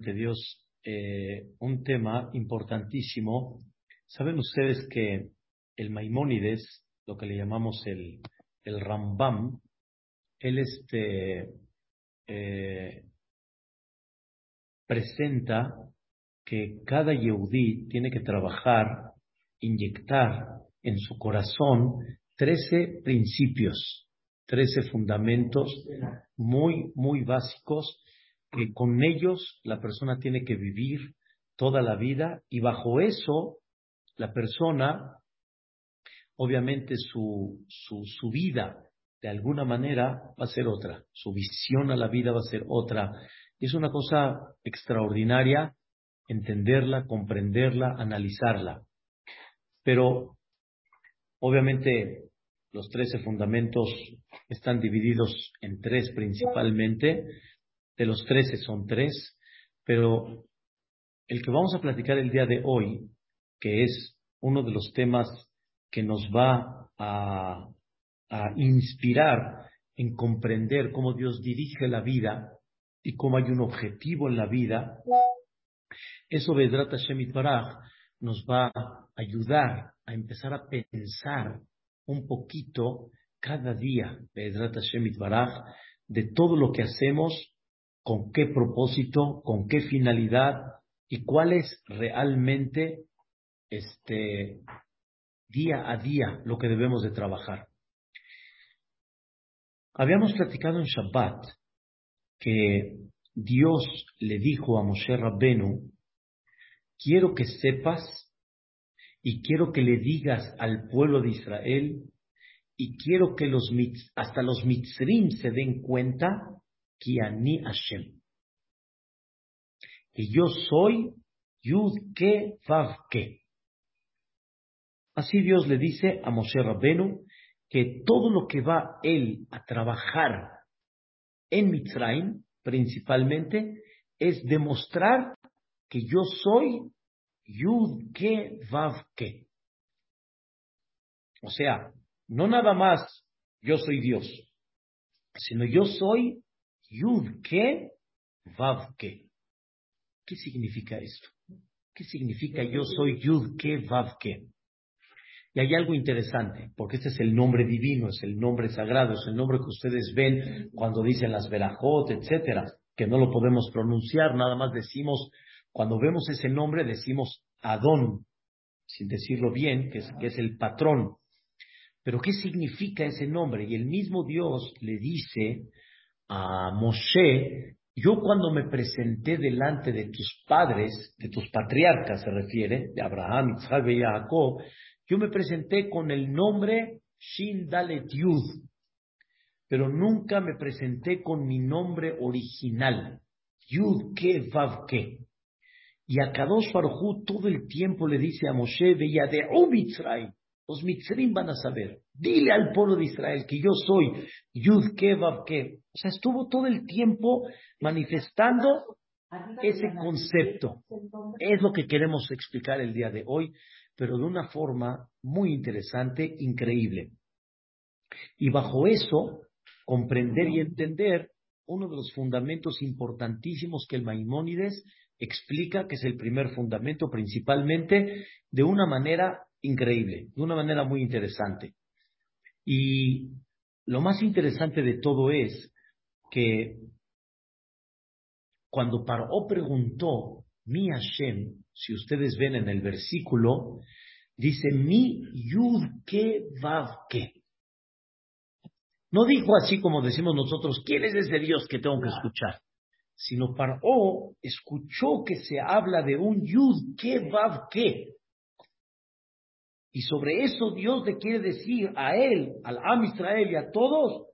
Dios, eh, un tema importantísimo. Saben ustedes que el Maimónides, lo que le llamamos el, el Rambam, él este, eh, presenta que cada Yehudí tiene que trabajar, inyectar en su corazón trece principios, trece fundamentos muy, muy básicos que con ellos la persona tiene que vivir toda la vida y bajo eso la persona, obviamente su, su, su vida de alguna manera va a ser otra, su visión a la vida va a ser otra. Es una cosa extraordinaria entenderla, comprenderla, analizarla. Pero obviamente los trece fundamentos están divididos en tres principalmente de los trece son tres, pero el que vamos a platicar el día de hoy, que es uno de los temas que nos va a, inspirar en comprender cómo Dios dirige la vida y cómo hay un objetivo en la vida, eso Vedrat Hashem Baraj nos va a ayudar a empezar a pensar un poquito cada día, Vedrat Hashem Baraj, de todo lo que hacemos con qué propósito, con qué finalidad y cuál es realmente este día a día lo que debemos de trabajar. Habíamos platicado en Shabbat que Dios le dijo a Moshe Rabbenu, quiero que sepas y quiero que le digas al pueblo de Israel y quiero que los, hasta los mitzrim se den cuenta Kiani. Y yo soy Yud Ke Vav Ke. Así Dios le dice a Moshe Rabbenu que todo lo que va él a trabajar en Mitzrayim, principalmente, es demostrar que yo soy Yud Ke Vav Ke. O sea, no nada más yo soy Dios, sino yo soy Yud que, Vav que. ¿Qué significa esto? ¿Qué significa yo soy Yud que, Vav que? Y hay algo interesante, porque este es el nombre divino, es el nombre sagrado, es el nombre que ustedes ven cuando dicen las verajot, etcétera, que no lo podemos pronunciar, nada más decimos, cuando vemos ese nombre decimos Adón, sin decirlo bien, que es, que es el patrón. Pero ¿qué significa ese nombre? Y el mismo Dios le dice a Moshe, yo cuando me presenté delante de tus padres, de tus patriarcas se refiere, de Abraham, Isaac y Jacob, yo me presenté con el nombre Shin Dalet Yud, pero nunca me presenté con mi nombre original, Yud Ke Vav Ke. Y a Kadosh Farhu todo el tiempo le dice a Moshe, veía de Mitzray, los mitzrim van a saber. Dile al pueblo de Israel que yo soy Yud Kevav Ke. O sea, estuvo todo el tiempo manifestando ese concepto. Es lo que queremos explicar el día de hoy, pero de una forma muy interesante, increíble. Y bajo eso, comprender y entender uno de los fundamentos importantísimos que el Maimónides explica, que es el primer fundamento principalmente, de una manera increíble, de una manera muy interesante. Y lo más interesante de todo es que cuando Paró preguntó, mi Hashem, si ustedes ven en el versículo, dice, mi yud ke vav ke. No dijo así como decimos nosotros, ¿quién es ese Dios que tengo que escuchar? Sino Paró escuchó que se habla de un yud ke vav ke, y sobre eso Dios le quiere decir a él, al Am Israel y a todos,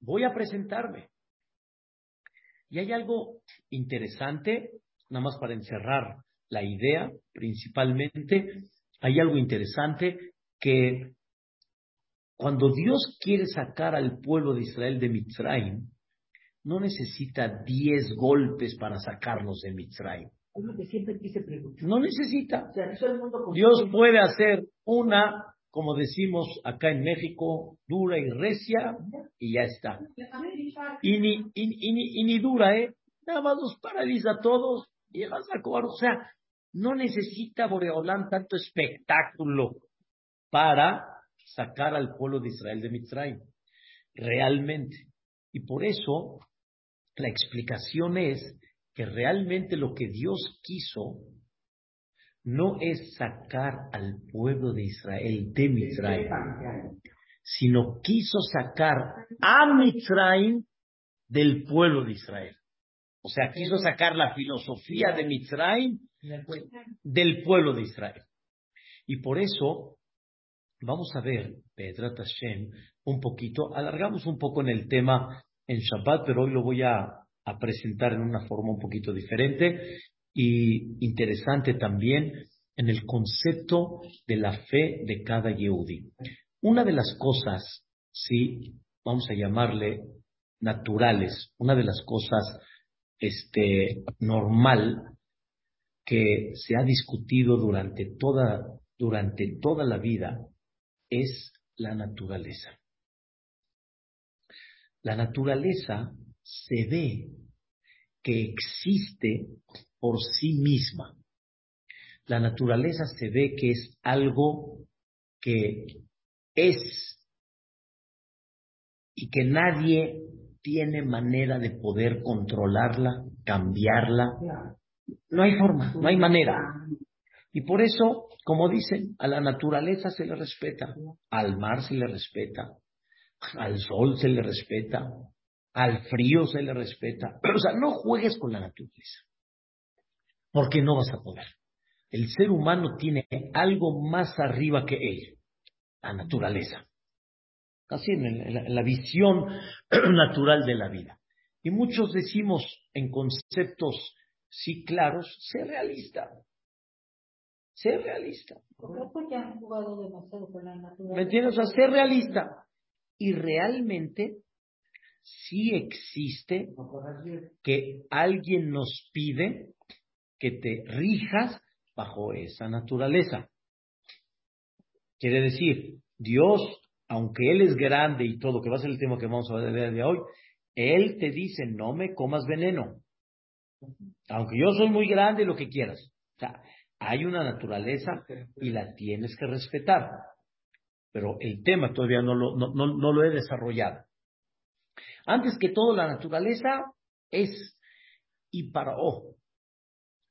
voy a presentarme. Y hay algo interesante, nada más para encerrar la idea, principalmente, hay algo interesante que cuando Dios quiere sacar al pueblo de Israel de Mitzrayim, no necesita diez golpes para sacarnos de Mitzrayim. No necesita. Dios puede hacer una, como decimos acá en México, dura y recia, y ya está. Y ni, y, ni, y ni dura, ¿eh? Nada más nos paraliza a todos y a O sea, no necesita Boreolán tanto espectáculo para sacar al pueblo de Israel de Mitzrayim. Realmente. Y por eso la explicación es que realmente lo que Dios quiso no es sacar al pueblo de Israel de Mitzrayim, sino quiso sacar a Mitzrayim del pueblo de Israel. O sea, quiso sacar la filosofía de Mitzrayim del pueblo de Israel. Y por eso vamos a ver, Pedrat Hashem, un poquito, alargamos un poco en el tema en Shabbat, pero hoy lo voy a, a presentar en una forma un poquito diferente y interesante también en el concepto de la fe de cada Yehudi. Una de las cosas, sí, vamos a llamarle naturales, una de las cosas este, normal que se ha discutido durante toda, durante toda la vida es la naturaleza. La naturaleza se ve que existe por sí misma. La naturaleza se ve que es algo que es y que nadie tiene manera de poder controlarla, cambiarla. No hay forma, no hay manera. Y por eso, como dicen, a la naturaleza se le respeta, al mar se le respeta, al sol se le respeta, al frío se le respeta. Pero, o sea, no juegues con la naturaleza, porque no vas a poder. El ser humano tiene algo más arriba que él, la naturaleza así en, la visión natural de la vida. Y muchos decimos en conceptos sí claros, sé realista. Sé realista. ¿Me entiendes? O sea, sé realista. Y realmente sí existe que alguien nos pide que te rijas bajo esa naturaleza. Quiere decir, Dios aunque Él es grande y todo, que va a ser el tema que vamos a ver de hoy, Él te dice, no me comas veneno. Aunque yo soy muy grande, lo que quieras. O sea, hay una naturaleza y la tienes que respetar. Pero el tema todavía no lo, no, no, lo he desarrollado. Antes que todo, la naturaleza es y para ojo.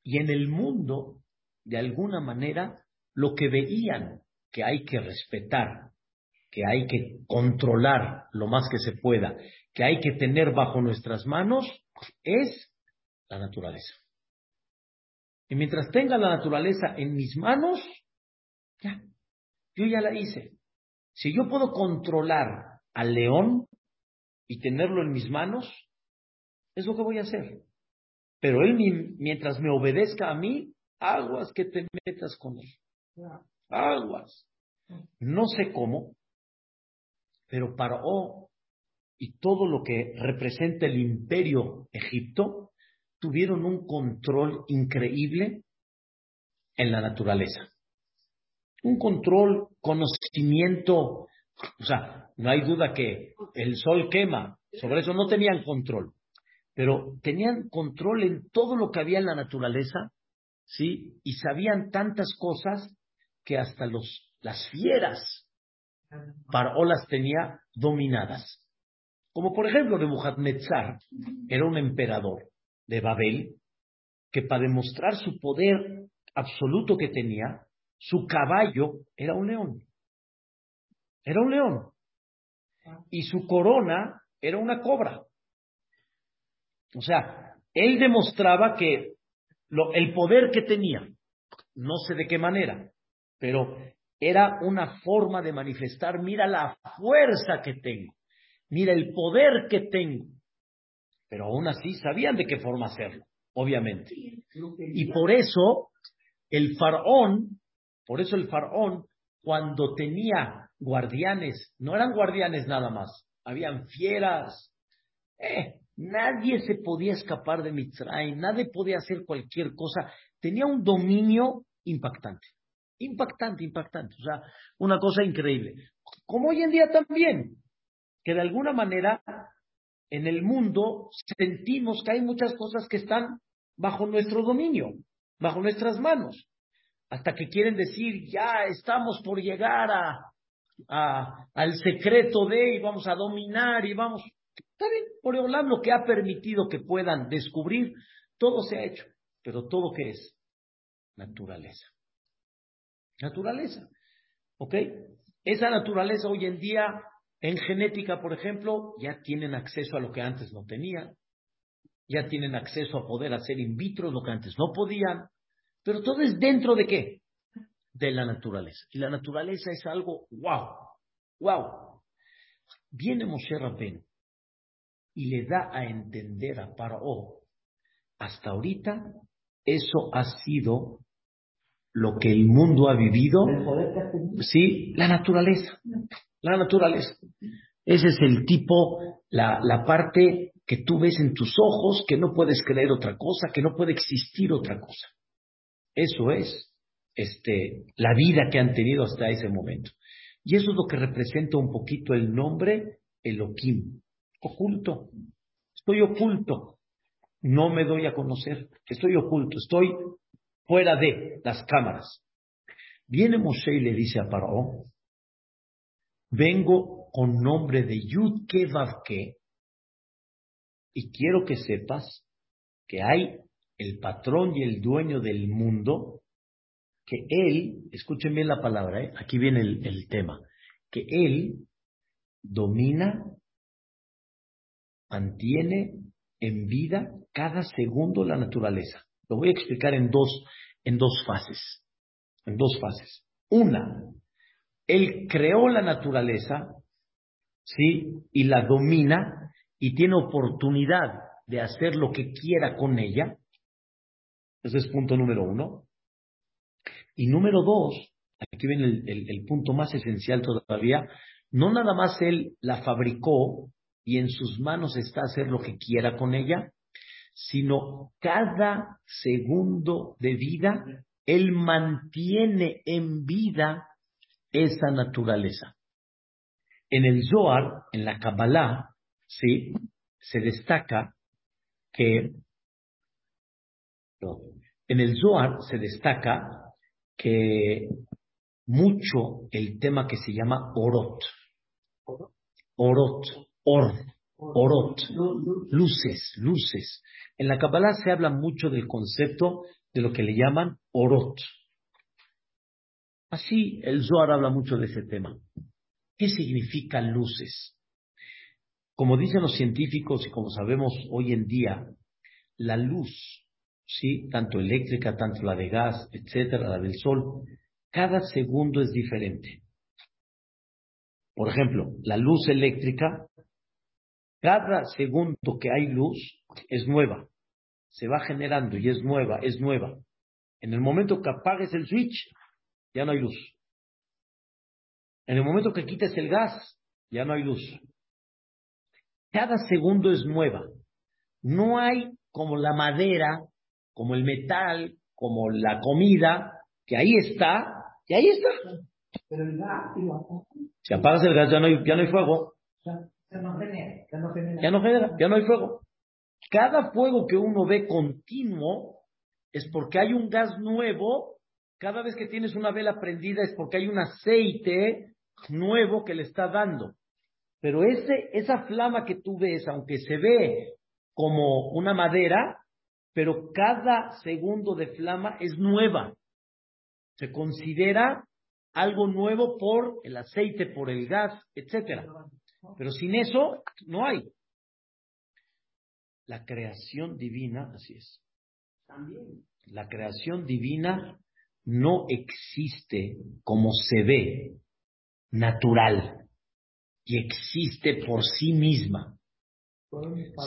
Y en el mundo, de alguna manera, lo que veían que hay que respetar que hay que controlar lo más que se pueda, que hay que tener bajo nuestras manos, es la naturaleza. Y mientras tenga la naturaleza en mis manos, ya, yo ya la hice. Si yo puedo controlar al león y tenerlo en mis manos, es lo que voy a hacer. Pero él, mientras me obedezca a mí, aguas que te metas con él. Aguas. No sé cómo, pero Paró y todo lo que representa el imperio Egipto tuvieron un control increíble en la naturaleza. Un control, conocimiento, o sea, no hay duda que el sol quema, sobre eso no tenían control, pero tenían control en todo lo que había en la naturaleza, ¿sí? Y sabían tantas cosas que hasta los, las fieras Paró las tenía dominadas. Como por ejemplo Nebuchadnezzar era un emperador de Babel que para demostrar su poder absoluto que tenía, su caballo era un león. Era un león. Y su corona era una cobra. O sea, él demostraba que el poder que tenía, no sé de qué manera, pero era una forma de manifestar, mira la fuerza que tengo, mira el poder que tengo. Pero aún así sabían de qué forma hacerlo, obviamente. Y por eso el faraón, por eso el faraón, cuando tenía guardianes, no eran guardianes nada más, habían fieras. Eh, nadie se podía escapar de Mitzrayim, nadie podía hacer cualquier cosa. Tenía un dominio impactante. Impactante, impactante. O sea, una cosa increíble. Como hoy en día también, que de alguna manera en el mundo sentimos que hay muchas cosas que están bajo nuestro dominio, bajo nuestras manos, hasta que quieren decir, ya estamos por llegar a, al secreto de y vamos a dominar y vamos. Está bien, por lo que ha permitido que puedan descubrir, todo se ha hecho, pero todo que es naturaleza. Naturaleza. ¿Ok? Esa naturaleza hoy en día, en genética, por ejemplo, ya tienen acceso a lo que antes no tenían. Ya tienen acceso a poder hacer in vitro lo que antes no podían. Pero todo es dentro de qué? De la naturaleza. Y la naturaleza es algo wow. Wow. Viene Moshe Rabbeinu y le da a entender a Paro, hasta ahorita eso ha sido lo que el mundo ha vivido, sí, la naturaleza, la naturaleza. Ese es el tipo, la, la parte que tú ves en tus ojos, que no puedes creer otra cosa, que no puede existir otra cosa. Eso es este, la vida que han tenido hasta ese momento. Y eso es lo que representa un poquito el nombre Elohim, oculto. Estoy oculto. No me doy a conocer. Estoy oculto. Estoy fuera de las cámaras. Viene Moshe y le dice a Paró, vengo con nombre de Yud Kevavke y quiero que sepas que hay el patrón y el dueño del mundo, que él, escuchen bien la palabra, ¿eh? aquí viene el, el tema, que él domina, mantiene en vida cada segundo la naturaleza. Lo voy a explicar en dos, en dos fases. En dos fases. Una, él creó la naturaleza, ¿sí? Y la domina y tiene oportunidad de hacer lo que quiera con ella. Ese es punto número uno. Y número dos, aquí viene el, el punto más esencial todavía, no nada más él la fabricó y en sus manos está hacer lo que quiera con ella, sino cada segundo de vida, Él mantiene en vida esa naturaleza. En el Zohar, en la Kabbalah, ¿sí? se destaca que en el Zohar se destaca que mucho el tema que se llama Orot. Orot, Or, Orot, luces, luces. En la Kabbalah se habla mucho del concepto de lo que le llaman orot. Así el Zohar habla mucho de ese tema. ¿Qué significan luces? Como dicen los científicos y como sabemos hoy en día, la luz, sí, tanto eléctrica, tanto la de gas, etcétera, la del sol, cada segundo es diferente. Por ejemplo, la luz eléctrica, cada segundo que hay luz, es nueva. Se va generando y es nueva, es nueva. En el momento que apagues el switch, ya no hay luz. En el momento que quites el gas, ya no hay luz. Cada segundo es nueva. No hay como la madera, como el metal, como la comida, que ahí está, y ahí está. Pero el gas, si apagas el gas, ya no hay, ya no hay fuego. Ya no genera, ya no genera, ya no hay fuego. Cada fuego que uno ve continuo es porque hay un gas nuevo. Cada vez que tienes una vela prendida es porque hay un aceite nuevo que le está dando. Pero ese, esa flama que tú ves, aunque se ve como una madera, pero cada segundo de flama es nueva. Se considera algo nuevo por el aceite, por el gas, etcétera. Pero sin eso no hay. La creación divina, así es. También. La creación divina no existe como se ve, natural, y existe por sí misma,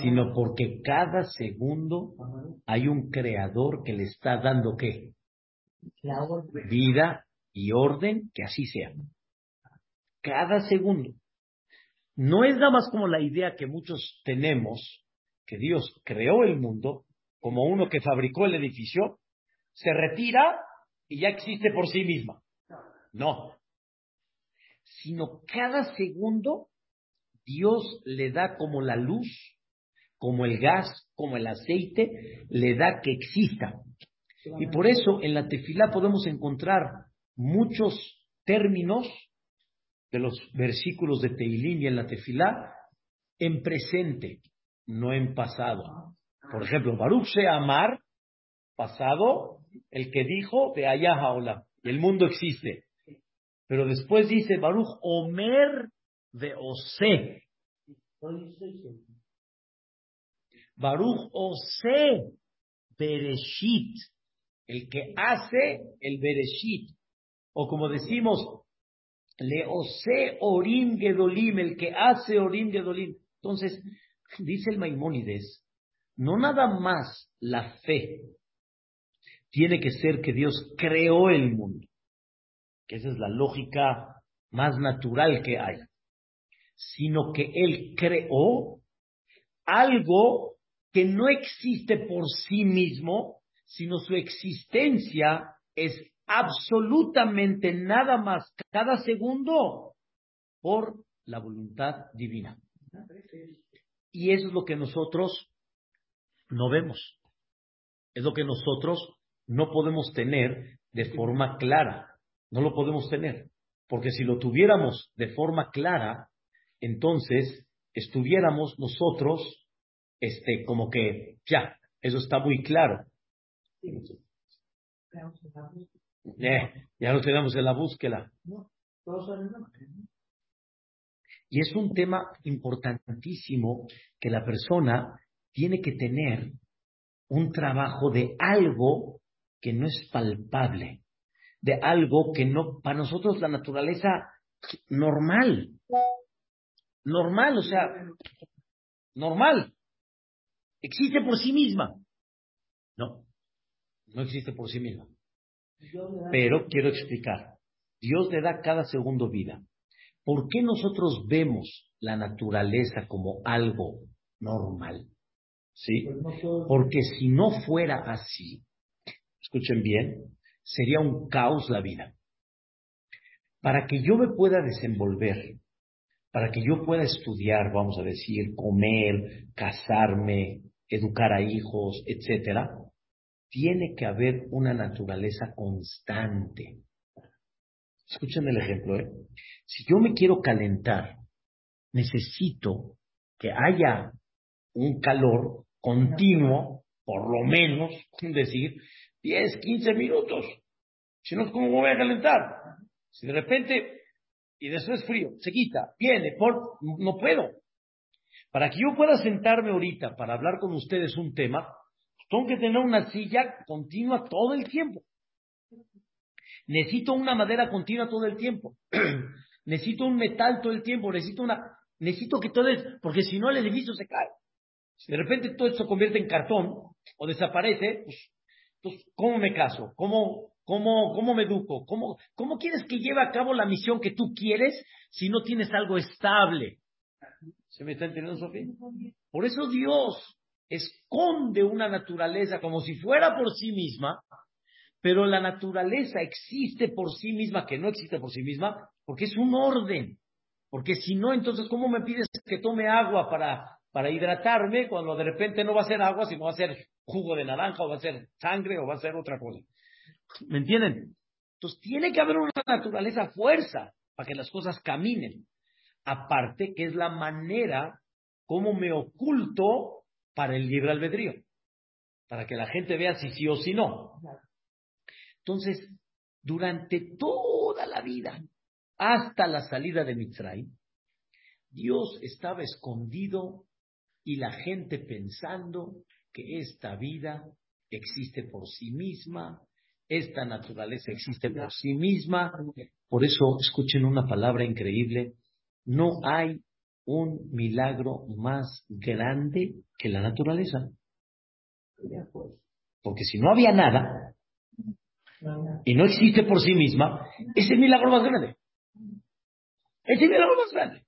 sino porque cada segundo hay un creador que le está dando qué? Vida y orden, que así sea. Cada segundo. No es nada más como la idea que muchos tenemos que Dios creó el mundo como uno que fabricó el edificio, se retira y ya existe por sí misma. No. Sino cada segundo Dios le da como la luz, como el gas, como el aceite, le da que exista. Y por eso en la tefilá podemos encontrar muchos términos de los versículos de Teilim y en la tefilá en presente, no en pasado. Por ejemplo, Baruch se amar, pasado, el que dijo de allá el mundo existe. Pero después dice Baruch Omer de Ose. Baruch Ose Bereshit, el que hace el Bereshit. O como decimos, Le Ose Orim Gedolim, el que hace Orim Gedolim. Entonces, dice el Maimónides, no nada más la fe tiene que ser que Dios creó el mundo, que esa es la lógica más natural que hay, sino que Él creó algo que no existe por sí mismo, sino su existencia es absolutamente nada más cada segundo por la voluntad divina. Y eso es lo que nosotros no vemos. Es lo que nosotros no podemos tener de forma clara. No lo podemos tener. Porque si lo tuviéramos de forma clara, entonces estuviéramos nosotros, este, como que ya, eso está muy claro. Eh, ya lo tenemos en la búsqueda. Y es un tema importantísimo que la persona tiene que tener un trabajo de algo que no es palpable, de algo que no, para nosotros la naturaleza normal, normal, o sea, normal, existe por sí misma. No, no existe por sí misma. Pero quiero explicar, Dios le da cada segundo vida. ¿Por qué nosotros vemos la naturaleza como algo normal? ¿Sí? Porque si no fuera así, escuchen bien, sería un caos la vida. Para que yo me pueda desenvolver, para que yo pueda estudiar, vamos a decir, comer, casarme, educar a hijos, etcétera, tiene que haber una naturaleza constante. Escuchen el ejemplo, ¿eh? Si yo me quiero calentar, necesito que haya un calor continuo, por lo menos, decir, 10, 15 minutos. Si no, ¿cómo voy a calentar? Si de repente, y después frío, se quita, viene, por, no puedo. Para que yo pueda sentarme ahorita para hablar con ustedes un tema, tengo que tener una silla continua todo el tiempo. Necesito una madera continua todo el tiempo. necesito un metal todo el tiempo. Necesito una, necesito que todo es, porque si no el edificio se cae. Si de repente todo esto se convierte en cartón o desaparece, pues, pues ¿cómo me caso? ¿Cómo, cómo, cómo me educo? ¿Cómo, ¿Cómo quieres que lleve a cabo la misión que tú quieres si no tienes algo estable? ¿Se me está entendiendo, Sofía? Por eso Dios esconde una naturaleza como si fuera por sí misma, pero la naturaleza existe por sí misma, que no existe por sí misma, porque es un orden. Porque si no, entonces, ¿cómo me pides que tome agua para, para hidratarme cuando de repente no va a ser agua, sino va a ser jugo de naranja, o va a ser sangre, o va a ser otra cosa? ¿Me entienden? Entonces, tiene que haber una naturaleza fuerza para que las cosas caminen. Aparte, que es la manera como me oculto para el libre albedrío, para que la gente vea si sí o si no. Entonces, durante toda la vida, hasta la salida de Mitzray, Dios estaba escondido y la gente pensando que esta vida existe por sí misma, esta naturaleza existe por sí misma. Por eso, escuchen una palabra increíble, no hay un milagro más grande que la naturaleza. Porque si no había nada y no existe por sí misma, ese es milagro más grande. Ese es el milagro más grande.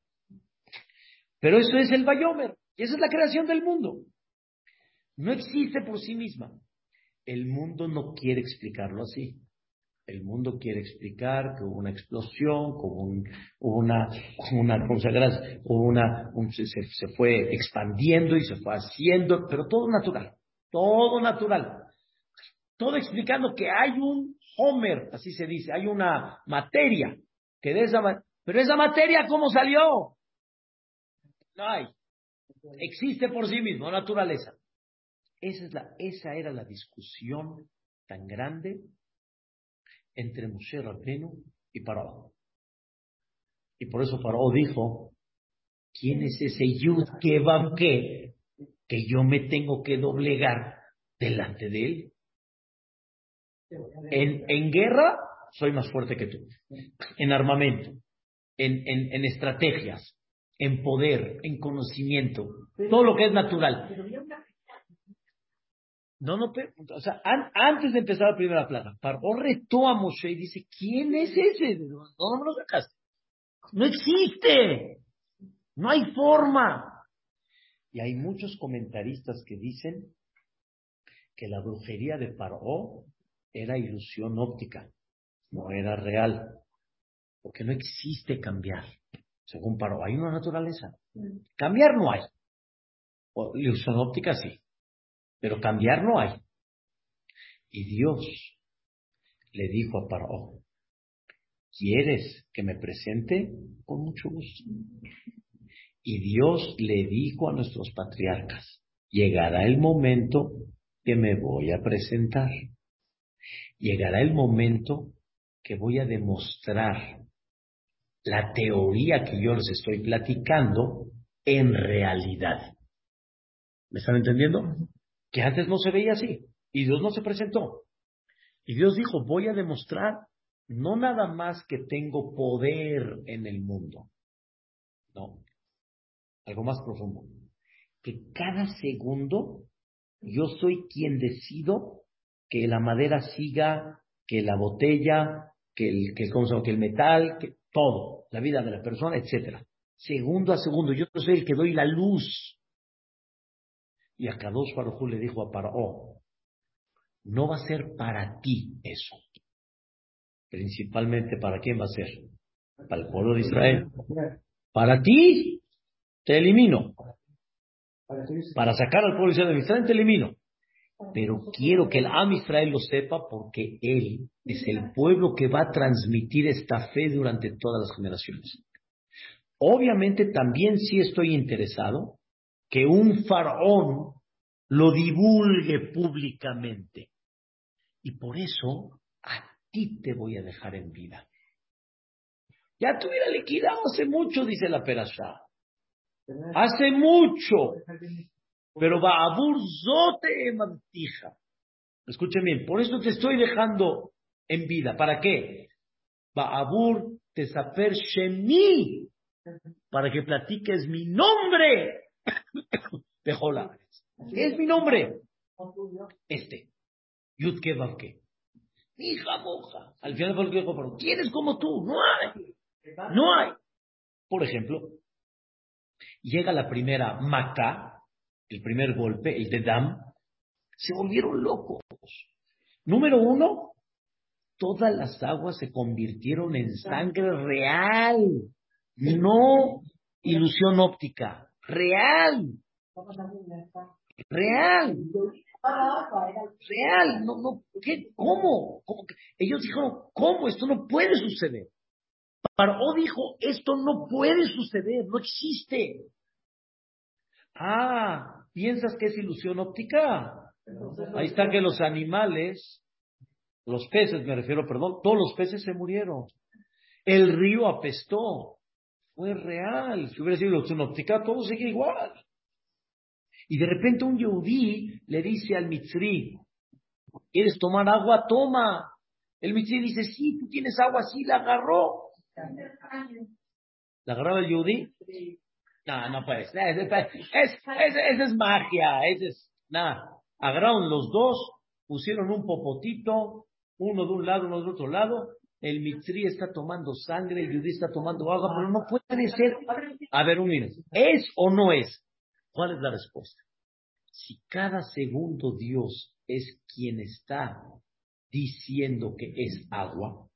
Pero eso es el Bayomer, y esa es la creación del mundo. No existe por sí misma. El mundo no quiere explicarlo así. El mundo quiere explicar que hubo una explosión, como un, una, una, una, se, se, fue expandiendo y se fue haciendo, pero todo natural, todo natural. Todo explicando que hay un Homer, así se dice, hay una materia, que de esa, pero esa materia, ¿cómo salió? No hay. Existe por sí mismo, naturaleza. Esa, es la, esa era la discusión tan grande entre Moshe Rabbeinu y Paró. Y por eso Paró dijo, ¿quién es ese Yud que va que que yo me tengo que doblegar delante de él? En, en guerra soy más fuerte que tú. En armamento, en, en, en estrategias, en poder, en conocimiento, todo lo que es natural. No, no, o sea, antes de empezar la primera plaga, Paró retó a Moshe y dice, ¿quién es ese? No, no me lo sacaste. No existe. No hay forma. Y hay muchos comentaristas que dicen que la brujería de Paró era ilusión óptica, no era real. Porque no existe cambiar, según Paró. Hay una naturaleza. Cambiar no hay. O, ilusión óptica sí. Pero cambiar no hay. Y Dios le dijo a Paró, ¿quieres que me presente? Con mucho gusto. Y Dios le dijo a nuestros patriarcas, llegará el momento que me voy a presentar. Llegará el momento que voy a demostrar la teoría que yo les estoy platicando en realidad. ¿Me están entendiendo? Que antes no se veía así. Y Dios no se presentó. Y Dios dijo, voy a demostrar no nada más que tengo poder en el mundo. No, algo más profundo. Que cada segundo yo soy quien decido que la madera siga, que la botella, que el, que, que el metal, que todo, la vida de la persona, etcétera. Segundo a segundo, yo soy el que doy la luz. Y a Kadosh Baruj le dijo a Paró, no va a ser para ti eso. Principalmente, ¿para quién va a ser? Para el pueblo de Israel. Para ti, te elimino. Para sacar al pueblo de Israel, te elimino. Pero quiero que el Am Israel lo sepa porque él es el pueblo que va a transmitir esta fe durante todas las generaciones. Obviamente también sí estoy interesado que un faraón lo divulgue públicamente. Y por eso a ti te voy a dejar en vida. Ya te hubiera liquidado hace mucho, dice la Perashá. Hace mucho. Pero a zote mantija. Escuchen bien, por eso te estoy dejando en vida. ¿Para qué? Va te saper shemi. Para que platiques mi nombre. Pejola. es mi nombre? Este. Yudke Bavke. Hija moja. Al final fue ¿quién es como tú? No hay. No hay. Por ejemplo, llega la primera Maca, el primer golpe, el de Dam, se volvieron locos. Número uno, todas las aguas se convirtieron en sangre real, no ilusión óptica, real. Real. Real. No, no, ¿qué? ¿Cómo? ¿Cómo? Ellos dijeron, ¿cómo? Esto no puede suceder. Paró dijo, esto no puede suceder, no existe. Ah, ¿piensas que es ilusión óptica? Ahí está que los animales, los peces, me refiero, perdón, todos los peces se murieron. El río apestó. Fue real. Si hubiera sido ilusión óptica, todo sigue igual. Y de repente un yehudí le dice al mitzri, ¿quieres tomar agua? Toma. El mitzri dice, sí, tú tienes agua, sí, la agarró. ¿La agarraba el yehudí? No, no puede ser. Esa es, magia. Ese es, nada. Agarraron los dos, pusieron un popotito, uno de un lado, uno del otro lado. El mitzri está tomando sangre, el yudí está tomando agua, pero no puede ser. A ver, un minuto. ¿Es o no es? ¿Cuál es la respuesta? Si cada segundo Dios es quien está diciendo que es agua,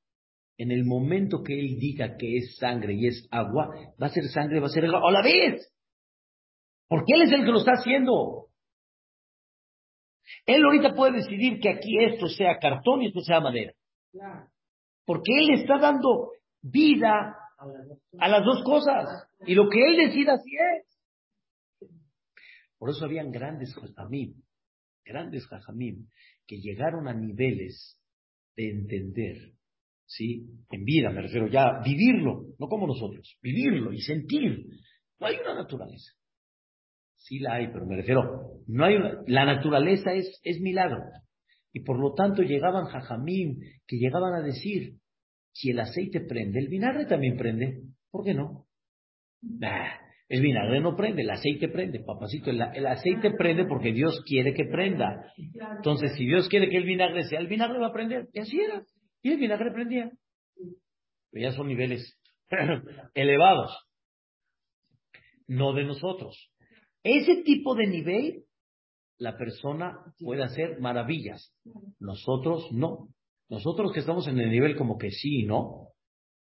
en el momento que él diga que es sangre y es agua, va a ser sangre, va a ser agua a la vez. Porque él es el que lo está haciendo. Él ahorita puede decidir que aquí esto sea cartón y esto sea madera. Porque él está dando vida a las dos cosas. Y lo que él decida así es. Por eso habían grandes jajamim, grandes jajamim, que llegaron a niveles de entender, ¿sí? En vida, me refiero ya, vivirlo, no como nosotros, vivirlo y sentir. No hay una naturaleza. Sí la hay, pero me refiero, no hay la naturaleza es, es milagro. Y por lo tanto llegaban jajamim que llegaban a decir, si el aceite prende, el vinagre también prende. ¿Por qué no? el vinagre no prende, el aceite prende. Papacito, el, aceite prende porque Dios quiere que prenda. Entonces, si Dios quiere que el vinagre sea, el vinagre va a prender. Y así era. Y el vinagre prendía. Pero ya son niveles elevados. No de nosotros. Ese tipo de nivel, la persona puede hacer maravillas. Nosotros no. Nosotros que estamos en el nivel como que sí y no,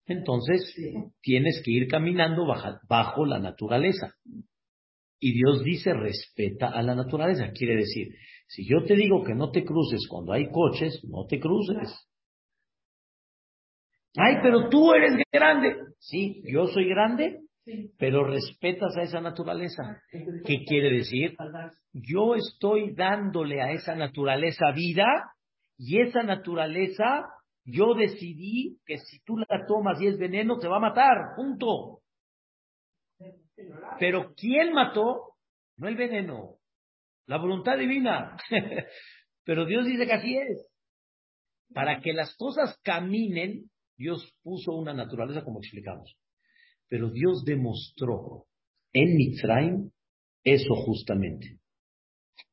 entonces tienes que ir caminando bajo, la naturaleza. Y Dios dice, respeta a la naturaleza. Quiere decir, si yo te digo que no te cruces cuando hay coches, no te cruces. Ay, pero tú eres grande. Sí, yo soy grande, pero respetas a esa naturaleza. ¿Qué quiere decir? Yo estoy dándole a esa naturaleza vida y esa naturaleza yo decidí que si tú la tomas y es veneno te va a matar, punto. Pero ¿quién mató? No el veneno, la voluntad divina. Pero Dios dice que así es. Para que las cosas caminen, Dios puso una naturaleza como explicamos. Pero Dios demostró en Mitzrayim eso justamente.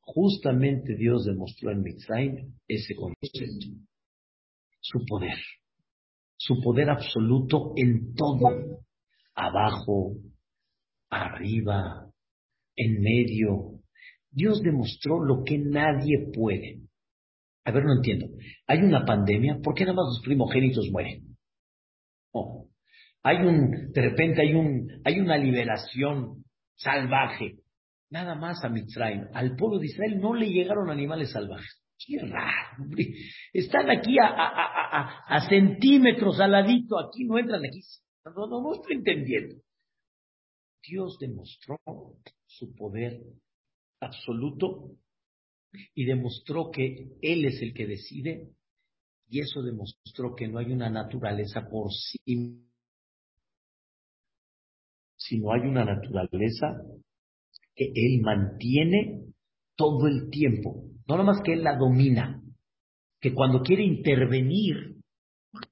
Justamente Dios demostró en Mitzrayim ese concepto. Su poder. Su poder absoluto en todo. Abajo, arriba, en medio. Dios demostró lo que nadie puede. A ver, no entiendo. Hay una pandemia, ¿por qué nada más los primogénitos mueren? Oh hay un, de repente hay un, hay una liberación salvaje. Nada más a Mitzrayim. Al pueblo de Israel no le llegaron animales salvajes. Qué raro, Están aquí a, a, a, a, centímetros al ladito, aquí no entran aquí. No, no, no estoy entendiendo. Dios demostró su poder absoluto y demostró que Él es el que decide y eso demostró que no hay una naturaleza por sí sino hay una naturaleza que Él mantiene todo el tiempo. No más que Él la domina, que cuando quiere intervenir,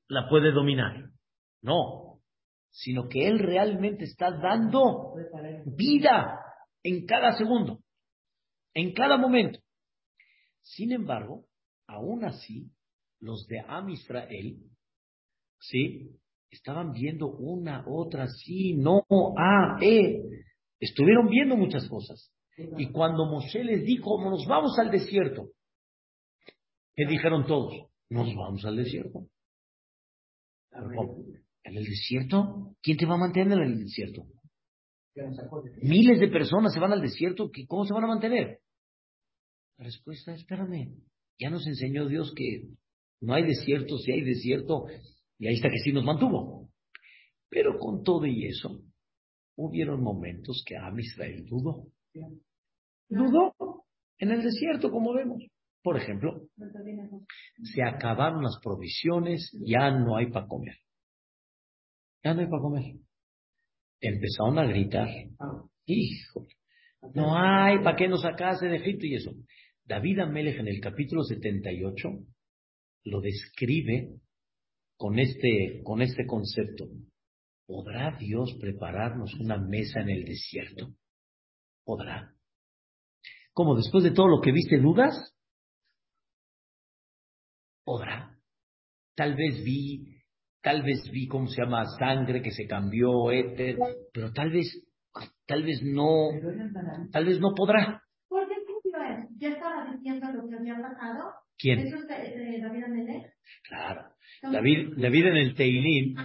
la puede dominar. No, sino que Él realmente está dando vida en cada segundo, en cada momento. Sin embargo, aún así, los de Am Israel, ¿sí? Estaban viendo una, otra, sí, no, ah, eh. Estuvieron viendo muchas cosas. Y cuando Moshe les dijo, nos vamos al desierto, ¿qué dijeron todos? Nos vamos al desierto. ¿En el desierto? ¿Quién te va a mantener en el desierto? Miles de personas se van al desierto, ¿cómo se van a mantener? La respuesta, espérame, ya nos enseñó Dios que no hay desierto, si hay desierto, y ahí está que sí nos mantuvo. Pero con todo y eso, hubieron momentos que Am dudó. Dudó en el desierto, como vemos. Por ejemplo, se acabaron las provisiones, ya no hay para comer. Ya no hay para comer. Empezaron a gritar. Hijo, no hay para qué nos sacase de Egipto y eso. David Amelech en el capítulo 78 lo describe con este, con este concepto. ¿Podrá Dios prepararnos una mesa en el desierto? ¿Podrá? ¿Cómo después de todo lo que viste dudas? ¿Podrá? Tal vez vi, tal vez vi, ¿cómo se llama? Sangre que se cambió, éter, pero tal vez, tal vez no, tal vez no podrá. ¿Por qué ya estaba diciendo lo que había pasado? ¿Quién? ¿Eso es de David David, David en el Teilim,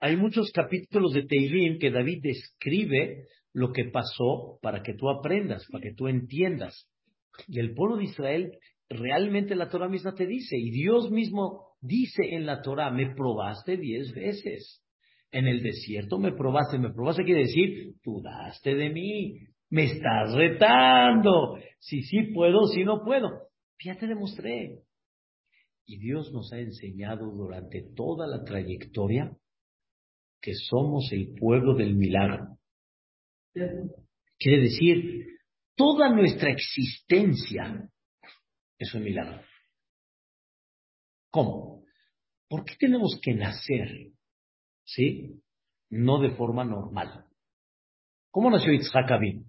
hay muchos capítulos de Teilim que David describe lo que pasó para que tú aprendas, para que tú entiendas. Y el pueblo de Israel, realmente la Torah misma te dice, y Dios mismo dice en la Torah, me probaste diez veces. En el desierto me probaste, me probaste quiere decir, dudaste de mí, me estás retando, si sí puedo, si no puedo. Ya te demostré. Y Dios nos ha enseñado durante toda la trayectoria que somos el pueblo del milagro. Quiere decir, toda nuestra existencia es un milagro. ¿Cómo? ¿Por qué tenemos que nacer? ¿Sí? No de forma normal. ¿Cómo nació Yitzhak Abin?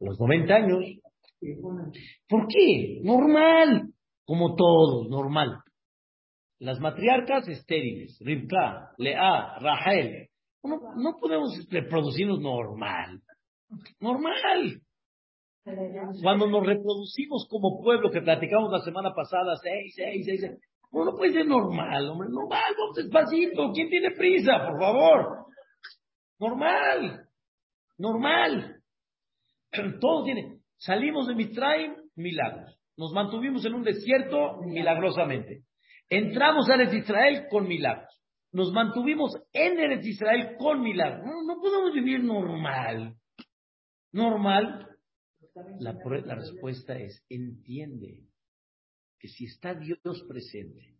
A los 90 años. ¿Por qué? Normal. Como todos, normal. Las matriarcas estériles, Rivka, Lea, Rahel. No, podemos reproducirnos normal. Normal. Cuando nos reproducimos como pueblo, que platicamos la semana pasada, seis, seis, seis, seis no, puede ser normal, hombre, normal, vamos despacito, ¿quién tiene prisa, por favor? Normal, normal. Todo tiene. Salimos de Mitraim, milagros. Nos mantuvimos en un desierto milagrosamente. Entramos a Eretz Israel con milagros. Nos mantuvimos en Eretz Israel con milagros. No, no podemos vivir normal. Normal. La, la respuesta es, entiende que si está Dios presente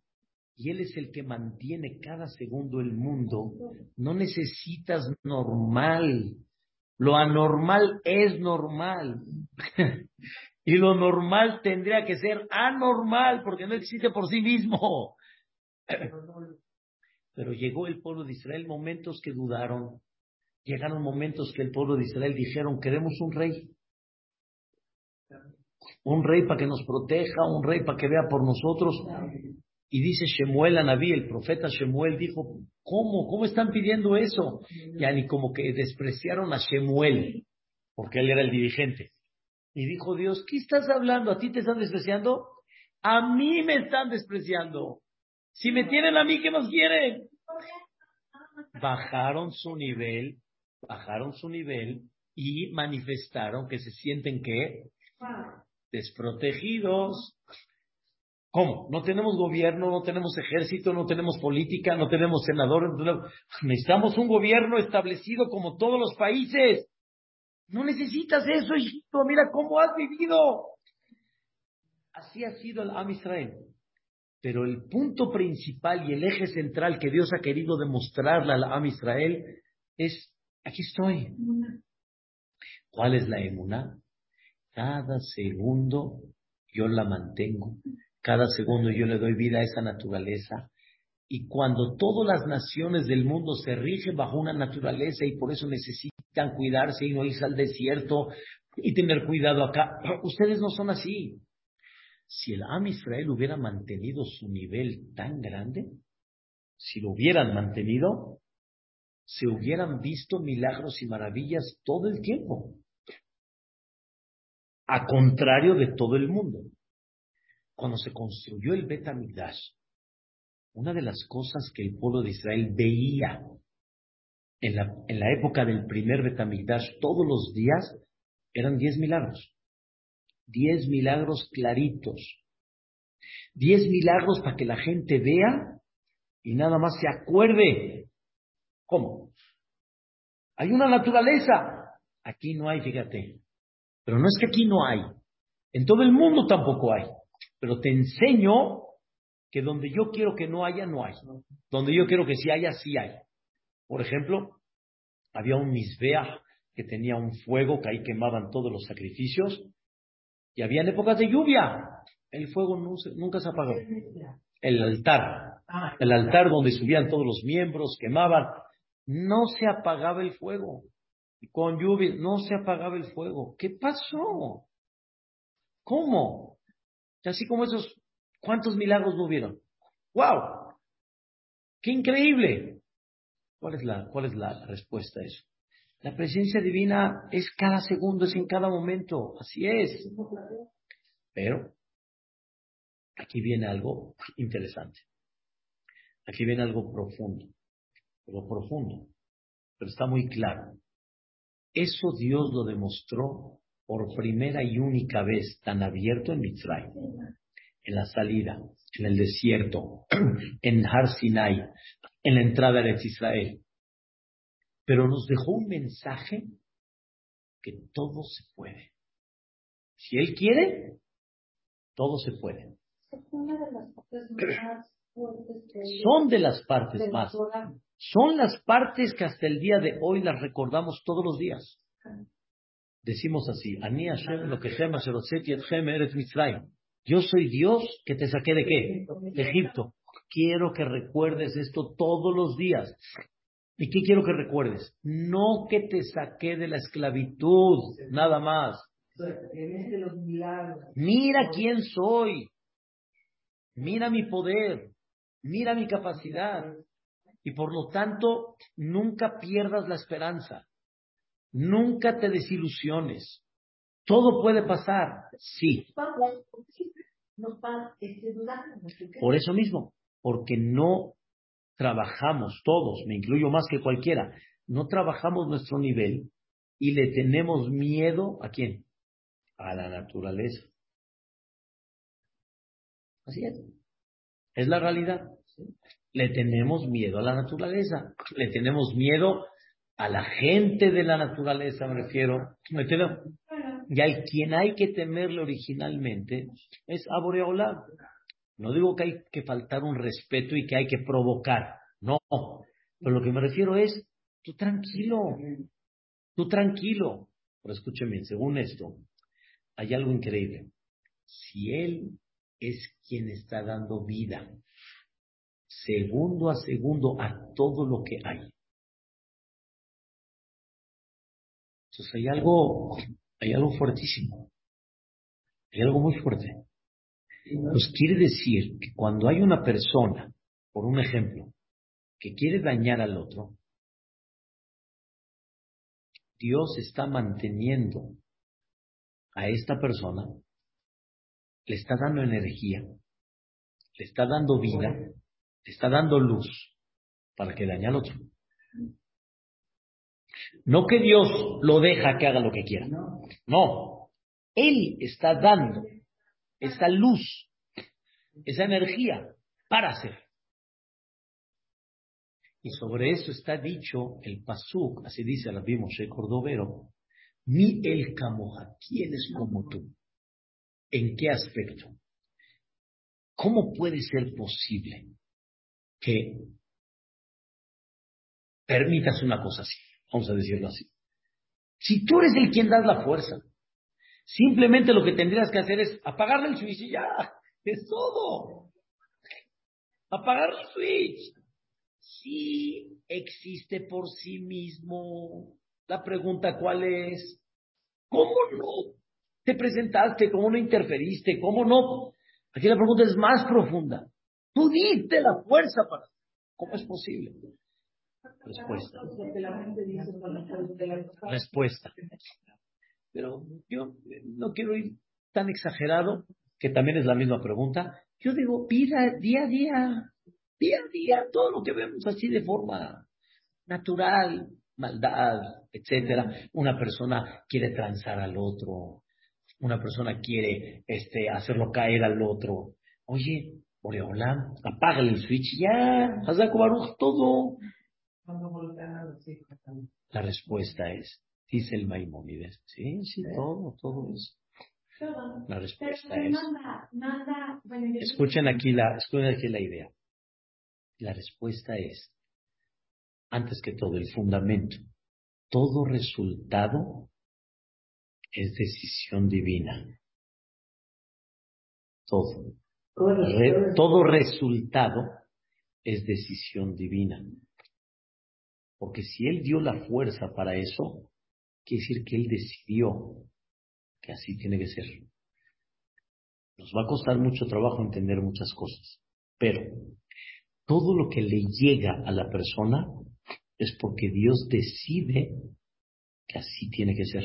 y Él es el que mantiene cada segundo el mundo, no necesitas normal. Lo anormal es normal. y lo normal tendría que ser anormal porque no existe por sí mismo. Pero llegó el pueblo de Israel momentos que dudaron. Llegaron momentos que el pueblo de Israel dijeron, queremos un rey. Un rey para que nos proteja, un rey para que vea por nosotros. Y dice Shemuel a Naví, el profeta Shemuel dijo, ¿cómo? ¿Cómo están pidiendo eso? Ya ni como que despreciaron a Shemuel, porque él era el dirigente. Y dijo Dios, ¿qué estás hablando? ¿A ti te están despreciando? A mí me están despreciando. Si me tienen a mí, ¿qué más quieren? Bajaron su nivel, bajaron su nivel y manifestaron que se sienten que desprotegidos. ¿Cómo? No tenemos gobierno, no tenemos ejército, no tenemos política, no tenemos senadores. Necesitamos un gobierno establecido como todos los países. No necesitas eso, hijito. Mira cómo has vivido. Así ha sido el Am Israel. Pero el punto principal y el eje central que Dios ha querido demostrarle al Am Israel es, aquí estoy. ¿Cuál es la emuna? Cada segundo yo la mantengo cada segundo yo le doy vida a esa naturaleza. Y cuando todas las naciones del mundo se rigen bajo una naturaleza y por eso necesitan cuidarse y no irse al desierto y tener cuidado acá, ustedes no son así. Si el Am Israel hubiera mantenido su nivel tan grande, si lo hubieran mantenido, se hubieran visto milagros y maravillas todo el tiempo. A contrario de todo el mundo cuando se construyó el Bet una de las cosas que el pueblo de Israel veía en la, en la época del primer Bet todos los días eran diez milagros. Diez milagros claritos. Diez milagros para que la gente vea y nada más se acuerde. ¿Cómo? Hay una naturaleza. Aquí no hay, fíjate. Pero no es que aquí no hay. En todo el mundo tampoco hay pero te enseño que donde yo quiero que no haya, no hay. Donde yo quiero que sí haya, sí hay. Por ejemplo, había un misbea que tenía un fuego que ahí quemaban todos los sacrificios y había en épocas de lluvia. El fuego nunca se apagó. El altar, el altar donde subían todos los miembros, quemaban, no se apagaba el fuego. Con lluvia no se apagaba el fuego. ¿Qué pasó? ¿Cómo? Así como esos, ¿cuántos milagros no hubieron? ¡Wow! ¡Qué increíble! ¿Cuál es la, cuál es la respuesta a eso? La presencia divina es cada segundo, es en cada momento, así es. Pero aquí viene algo interesante. Aquí viene algo profundo. Algo profundo. Pero está muy claro. Eso Dios lo demostró por primera y única vez tan abierto en Mitzray, en la salida, en el desierto, en Har Sinai, en la entrada de Israel. Pero nos dejó un mensaje que todo se puede. Si Él quiere, todo se puede. Son de las partes más. Son las partes que hasta el día de hoy las recordamos todos los días. Decimos así, lo que Yo soy Dios que te saqué de qué? Egipto. Quiero que recuerdes esto todos los días. ¿Y qué quiero que recuerdes? No que te saqué de la esclavitud, nada más. Mira quién soy. Mira mi poder. Mira mi capacidad. Y por lo tanto, nunca pierdas la esperanza. Nunca te desilusiones. Todo puede pasar, sí. Por eso mismo, porque no trabajamos todos, me incluyo más que cualquiera, no trabajamos nuestro nivel y le tenemos miedo a quién? A la naturaleza. Así es. Es la realidad. Le tenemos miedo a la naturaleza. Le tenemos miedo a la gente de la naturaleza, me refiero. Y al quien hay que temerle originalmente es a no digo que hay que faltar un respeto y que hay que provocar, no. Pero lo que me refiero es, tú tranquilo, tú tranquilo. Pero escúcheme, según esto, hay algo increíble. Si Él es quien está dando vida, segundo a segundo, a todo lo que hay. Entonces hay algo, hay algo fuertísimo. Hay algo muy fuerte. Pues quiere decir que cuando hay una persona, por un ejemplo, que quiere dañar al otro, Dios está manteniendo a esta persona, le está dando energía, le está dando vida, le está dando luz para que dañe al otro. No que Dios lo deja que haga lo que quiera. No. Él está dando esa luz, esa energía para hacer. Y sobre eso está dicho el Pasuk, así dice el Rabbi Moshe Cordovero, mi el Camoja, ¿quién es como tú? ¿En qué aspecto? ¿Cómo puede ser posible que permitas una cosa así? Vamos a decirlo así. Si tú eres el quien das la fuerza, Simplemente lo que tendrías que hacer es apagarle el switch y ya. Es todo. Apagar el switch. Sí existe por sí mismo. La pregunta cuál es, ¿cómo no te presentaste? ¿Cómo no interferiste? ¿Cómo no? Aquí la pregunta es más profunda. Tú diste la fuerza para... ¿Cómo es posible? Respuesta. Respuesta. Pero yo no quiero ir tan exagerado, que también es la misma pregunta. Yo digo, vida día a día, día a día, todo lo que vemos así de forma natural, maldad, etcétera. Una persona quiere transar al otro, una persona quiere este, hacerlo caer al otro. Oye, Boreolam, apágale el switch ya, haz todo. La respuesta es, Dice el Maimónides. Sí, sí, todo, todo eso. La respuesta es. Escuchen aquí la, escuchen aquí la idea. La respuesta es, antes que todo, el fundamento. Todo resultado es decisión divina. Todo. todo resultado es decisión divina. Porque si Él dio la fuerza para eso, quiere decir que Él decidió que así tiene que ser. Nos va a costar mucho trabajo entender muchas cosas, pero todo lo que le llega a la persona es porque Dios decide que así tiene que ser.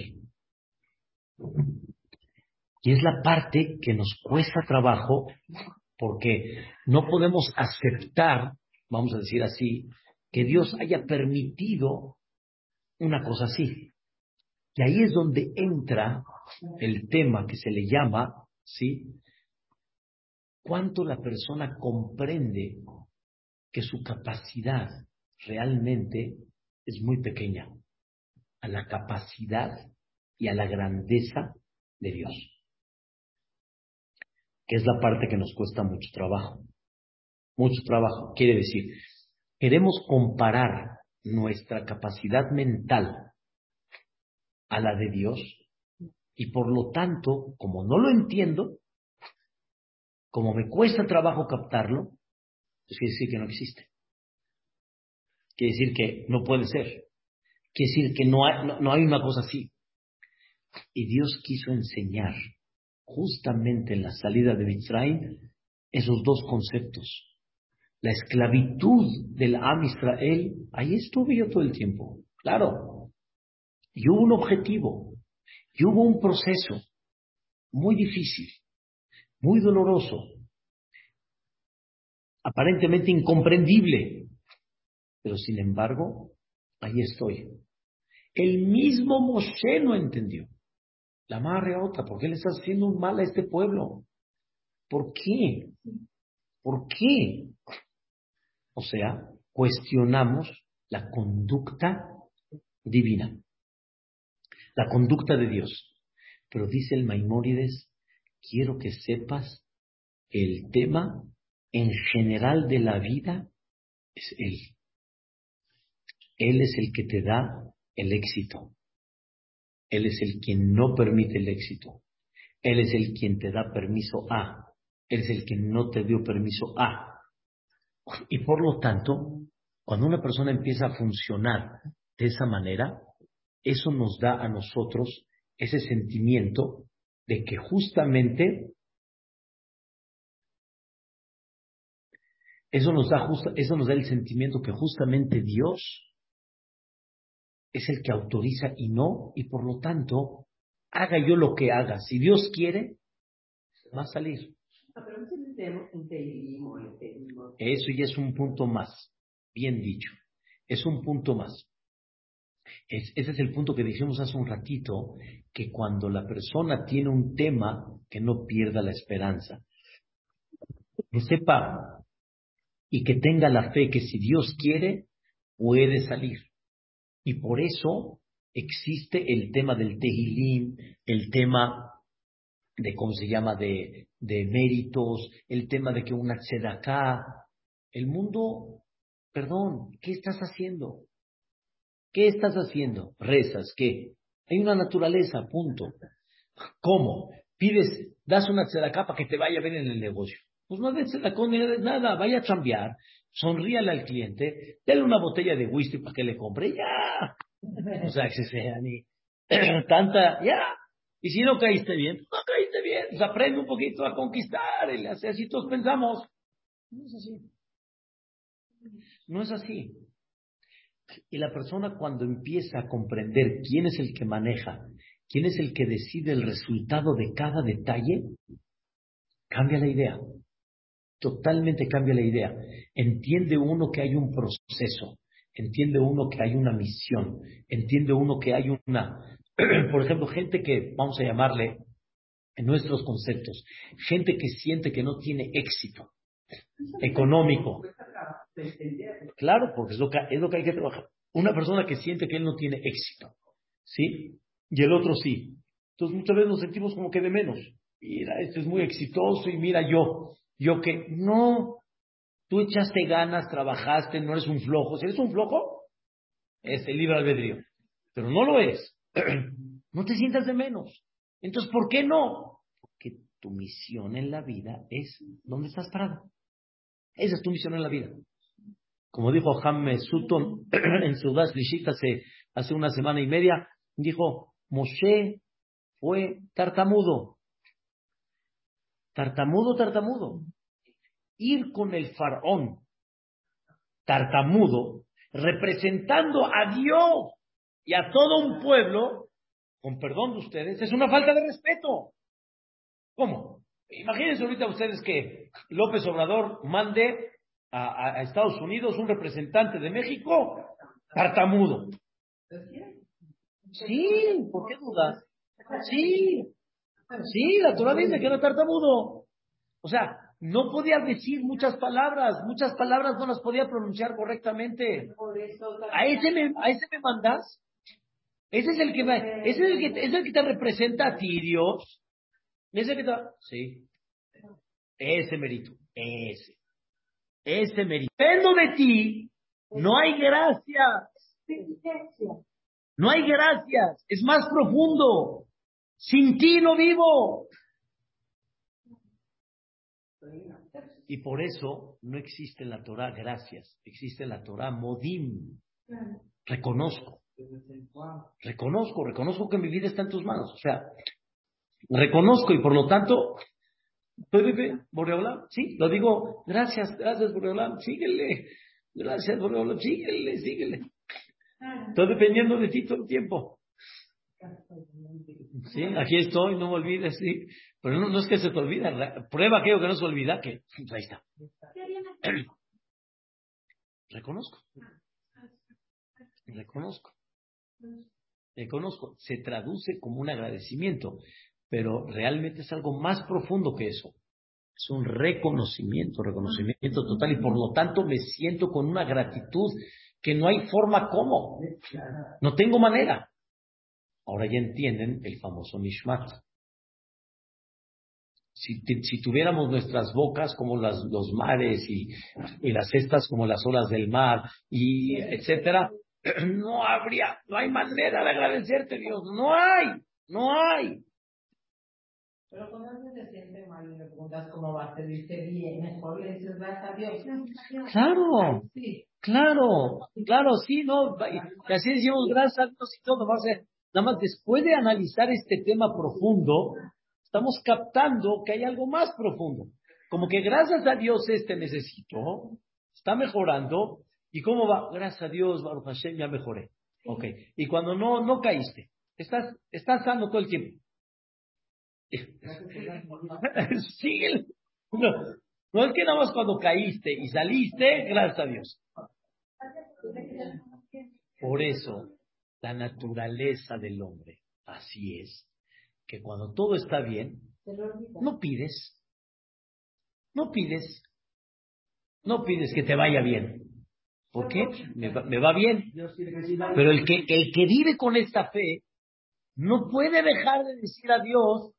Y es la parte que nos cuesta trabajo Porque no podemos aceptar, vamos a decir así, que Dios haya permitido una cosa así. Y ahí es donde entra el tema que se le llama, ¿sí? Cuánto la persona comprende que su capacidad realmente es muy pequeña a la capacidad y a la grandeza de Dios. Que es la parte que nos cuesta mucho trabajo. Mucho trabajo. Quiere decir, queremos comparar nuestra capacidad mental a la de Dios y por lo tanto, como no lo entiendo, como me cuesta trabajo captarlo, pues quiere decir que no existe. Quiere decir que no puede ser. Quiere decir que no hay, no, hay una cosa así. Y Dios quiso enseñar justamente en la salida de Mitzrayim esos dos conceptos. La esclavitud del Am Israel, ahí estuve yo todo el tiempo, claro. Y hubo un objetivo, y hubo un proceso muy difícil, muy doloroso, aparentemente incomprendible, pero sin embargo, ahí estoy. El mismo Moshe no entendió. La madre otra, ¿por qué le estás haciendo un mal a este pueblo? ¿Por qué? ¿Por qué? O sea, cuestionamos la conducta divina, la conducta de Dios. Pero dice el Maimónides, quiero que sepas el tema en general de la vida es Él. Él es el que te da el éxito. Él es el quien no permite el éxito. Él es el quien te da permiso A. Él es el que no te dio permiso A. Y por lo tanto, cuando una persona empieza a funcionar de esa manera, eso nos da a nosotros ese sentimiento de que justamente eso nos da eso nos da el sentimiento que justamente Dios es el que autoriza y no, y por lo tanto, haga yo lo que haga. Si Dios quiere, va a salir. Eso ya es un punto más, bien dicho. Es un punto más. ese es el punto que dijimos hace un ratito, que cuando la persona tiene un tema, que no pierda la esperanza. Que sepa y que tenga la fe que si Dios quiere, puede salir. Y por eso existe el tema del Tehilim, el tema de, ¿cómo se llama?, de, de méritos, el tema de que una acá El mundo, perdón, ¿qué estás haciendo? ¿Qué estás haciendo? Rezas, ¿qué? Hay una naturaleza, punto. ¿Cómo? Pides, das una acá para que te vaya bien en el negocio. Pues no des tzedakah ni nada, vaya a chambear, sonríale al cliente, dale una botella de whisky para que le compre, ya. O sea, que sea ni tanta, ya. Y si no caíste bien, no caíste pues aprende un poquito a conquistar, y así todos pensamos. No es así. No es así. Y la persona cuando empieza a comprender quién es el que maneja, quién es el que decide el resultado de cada detalle, cambia la idea totalmente cambia la idea. Entiende uno que hay un proceso, entiende uno que hay una misión, entiende uno que hay una, por ejemplo, gente que, vamos a llamarle, en nuestros conceptos, gente que siente que no tiene éxito económico. Claro, porque es lo que, es lo que hay que trabajar. Una persona que siente que él no tiene éxito, ¿sí? Y el otro sí. Entonces muchas veces nos sentimos como que de menos. Mira, este es muy exitoso y mira yo. Yo que, no, tú echaste ganas, trabajaste, no eres un flojo. Si eres un flojo, es el libre albedrío. Pero no lo es. no te sientas de menos. Entonces, ¿por qué no? Porque tu misión en la vida es dónde estás parado. Esa es tu misión en la vida. Como dijo James Sutton en Sudas Lishit hace, hace una semana y media, dijo, Moshe fue tartamudo. Tartamudo, tartamudo. Ir con el faraón tartamudo, representando a Dios y a todo un pueblo, con perdón de ustedes, es una falta de respeto. ¿Cómo? Imagínense ahorita ustedes que López Obrador mande a, Estados Unidos un representante de México tartamudo. Sí, ¿por qué dudas? Sí, sí, la Torah dice que era tartamudo. O sea, no podía decir muchas palabras, muchas palabras no las podía pronunciar correctamente. ¿A ese me, a ese me mandas? Ese es el que ese es el que, es el que te representa a ti, Dios. Ese que te, sí. Ese mérito, ese. Ese mérito. Dependo de ti, no hay gracias. No hay gracias. Es más profundo. Sin ti no vivo. Y por eso no existe en la Torah gracias. Existe en la Torah modim. Reconozco. Reconozco, reconozco que mi vida está en tus manos. O sea, reconozco y por lo tanto Boreolam, sí, lo digo, gracias, gracias Boreolam, síguele, gracias Boreolam, síguele, síguele. Estoy dependiendo de ti todo el tiempo. Sí, aquí estoy, no me olvides, sí. Pero no, es que se te olvida, prueba aquello que no se olvida, que ahí está. Reconozco. Reconozco. Reconozco. Se traduce como un agradecimiento pero realmente es algo más profundo que eso. Es un reconocimiento, reconocimiento total, y por lo tanto me siento con una gratitud que no hay forma como. No tengo manera. Ahora ya entienden el famoso Nishmat. Si, si tuviéramos nuestras bocas como las, los mares y, y las cestas como las olas del mar, y etcétera, no habría, no hay manera de agradecerte, Dios. No hay, no hay. Pero cuando alguien se siente mal y le preguntas cómo va, te dice bien, mejor le dices gracias a Dios. Claro, claro, claro, sí, no, y así decimos gracias a Dios y todo, nada más después de analizar este tema profundo, estamos captando que hay algo más profundo. Como que gracias a Dios este necesito, está mejorando, ¿y cómo va? Gracias a Dios, Baruch Hashem, ya mejoré. Ok, y cuando no, no caíste, estás, estás sano todo el tiempo. Sigue. No, no es que nada más cuando caíste y saliste, gracias a Dios. Por eso, la naturaleza del hombre, así es, que cuando todo está bien, no pides, no pides, no pides que te vaya bien. ¿Por qué? Me va, me va bien. Pero el que, el que vive con esta fe no puede dejar de decir a Dios,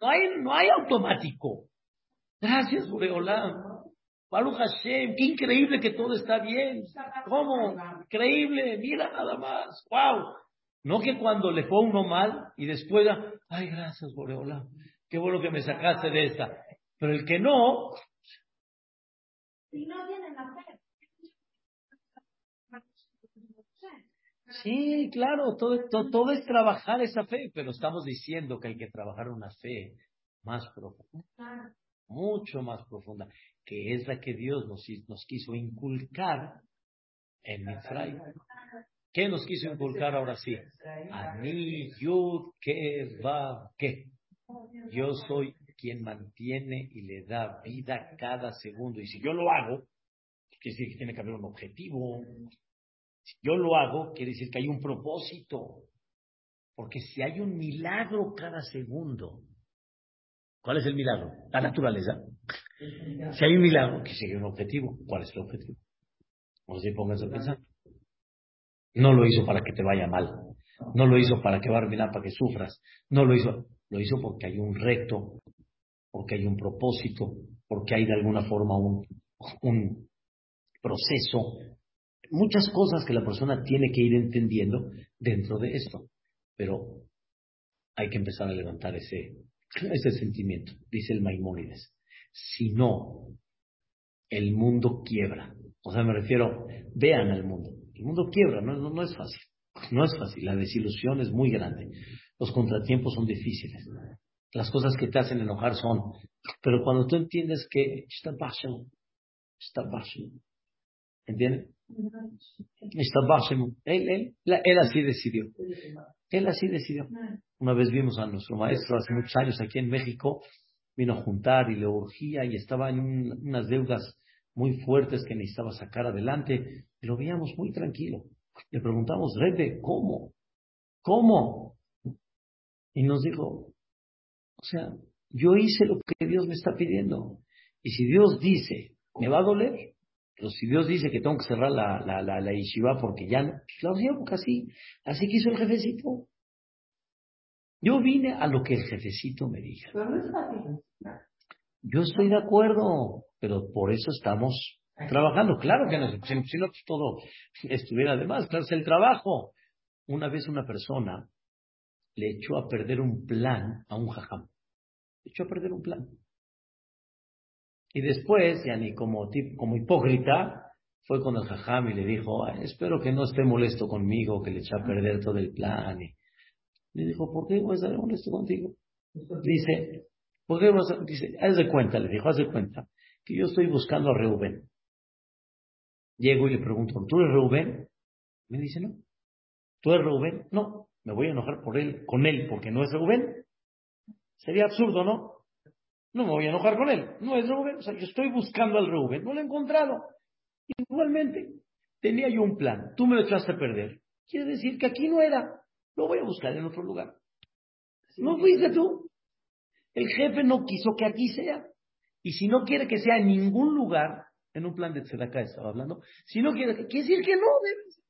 no hay, no hay automático. Gracias, Boreolam. Baruch Hashem, qué increíble que todo está bien. ¿Cómo? Increíble, mira nada más. ¡Wow! No que cuando le fue uno mal y después, ay, gracias, Boreolam. Qué bueno que me sacaste de esta. Pero el que no. no la fe. Sí, claro, todo, todo, es trabajar esa fe, pero estamos diciendo que hay que trabajar una fe más profunda, mucho más profunda, que es la que Dios nos, nos quiso inculcar en Mitzray. ¿Qué nos quiso inculcar ahora sí? Ani Yud que va que. Yo soy quien mantiene y le da vida cada segundo. Y si yo lo hago, quiere decir que tiene que haber un objetivo, si yo lo hago, quiere decir que hay un propósito. Porque si hay un milagro cada segundo, ¿cuál es el milagro? La naturaleza. Si hay un milagro, que sigue un objetivo. ¿Cuál es el objetivo? No se pongas a pensar. No lo hizo para que te vaya mal. No lo hizo para que va a para que sufras. No lo hizo. Lo hizo porque hay un reto, porque hay un propósito, porque hay de alguna forma un, un proceso muchas cosas que la persona tiene que ir entendiendo dentro de esto. Pero hay que empezar a levantar ese, ese sentimiento, dice el Maimónides. Si no, el mundo quiebra. O sea, me refiero, vean al mundo. El mundo quiebra, no, no, es fácil. No es fácil, la desilusión es muy grande. Los contratiempos son difíciles. Las cosas que te hacen enojar son. Pero cuando tú entiendes que está está ¿entiendes? Él, él, él así decidió. Él así decidió. Una vez vimos a nuestro maestro hace muchos años aquí en México vino a juntar y le urgía y estaba en unas deudas muy fuertes que necesitaba sacar adelante. Y lo veíamos muy tranquilo. Le preguntamos, Rebe, ¿cómo? ¿Cómo? Y nos dijo, o sea, yo hice lo que Dios me está pidiendo. Y si Dios dice, me va a doler, pero si Dios dice que tengo que cerrar la, la, la, la yeshiva porque ya no, pues la porque así, así quiso el jefecito. Yo vine a lo que el jefecito me dijo. Yo estoy de acuerdo, pero por eso estamos trabajando. Claro que no, si no pues todo estuviera de más, claro, es el trabajo. Una vez una persona le echó a perder un plan a un jajam. Le echó a perder un plan. Y después, ya ni como, como hipócrita, fue con el jajam y le dijo, espero que no esté molesto conmigo, que le eché a perder todo el plan. Y le dijo, ¿por qué voy a estar molesto contigo? Dice, ¿por qué vas a...? Dice, haz de cuenta, le dijo, haz de cuenta, que yo estoy buscando a Reuben. Llego y le pregunto, ¿tú eres Reuben? Me dice, no. ¿Tú eres Reuben? No. Me voy a enojar por él, con él, porque no es Reuben. Sería absurdo, ¿no? No me voy a enojar con él. No es Reuben. O sea, yo estoy buscando al Reuben. No lo he encontrado. Igualmente, tenía yo un plan. Tú me lo echaste a perder. Quiere decir que aquí no era. Lo voy a buscar en otro lugar. No fuiste tú. El jefe no quiso que aquí sea. Y si no quiere que sea en ningún lugar, en un plan de Tzedakah estaba hablando, si no quiere, quiere decir que no, debe ser.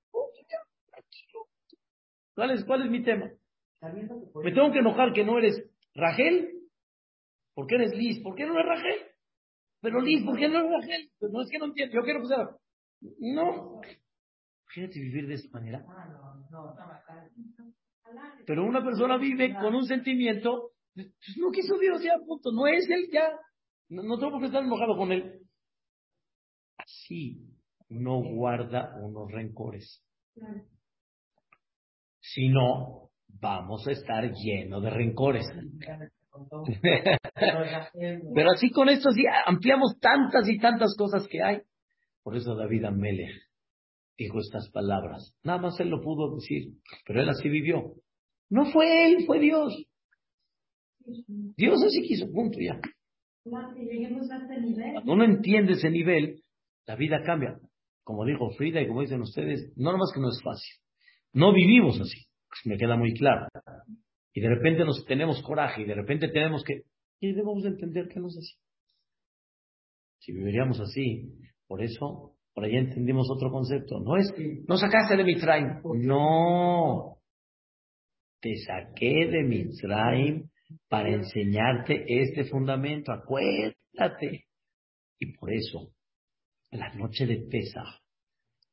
¿Cuál es, ¿Cuál es mi tema? ¿Me tengo que enojar que no eres Rachel? ¿Por qué eres Liz? ¿Por qué no eres Rachel? Pero Liz, ¿por qué no eres Rachel? Pues no es que no entiendo. Yo quiero que sea. No. Imagínate vivir de esta manera. Pero una persona vive con un sentimiento, pues no quiso Dios ya, punto. No es él ya. No, no tengo por qué estar enojado con él. Así no guarda unos rencores. Si no, vamos a estar lleno de rencores. Pero así con esto sí ampliamos tantas y tantas cosas que hay. Por eso David Amelech dijo estas palabras. Nada más él lo pudo decir, pero él así vivió. No fue él, fue Dios. Dios así quiso, punto ya. Cuando uno entiende ese nivel, la vida cambia. Como dijo Frida y como dicen ustedes, no más que no es fácil. No vivimos así, me queda muy claro. Y de repente nos tenemos coraje y de repente tenemos que... Y debemos entender que no es así. Si viviríamos así, por eso, por ahí entendimos otro concepto. No es, no sacaste de Mitzrayim. No. Te saqué de Mitzrayim para enseñarte este fundamento. Acuérdate. Y por eso, la noche de Pesach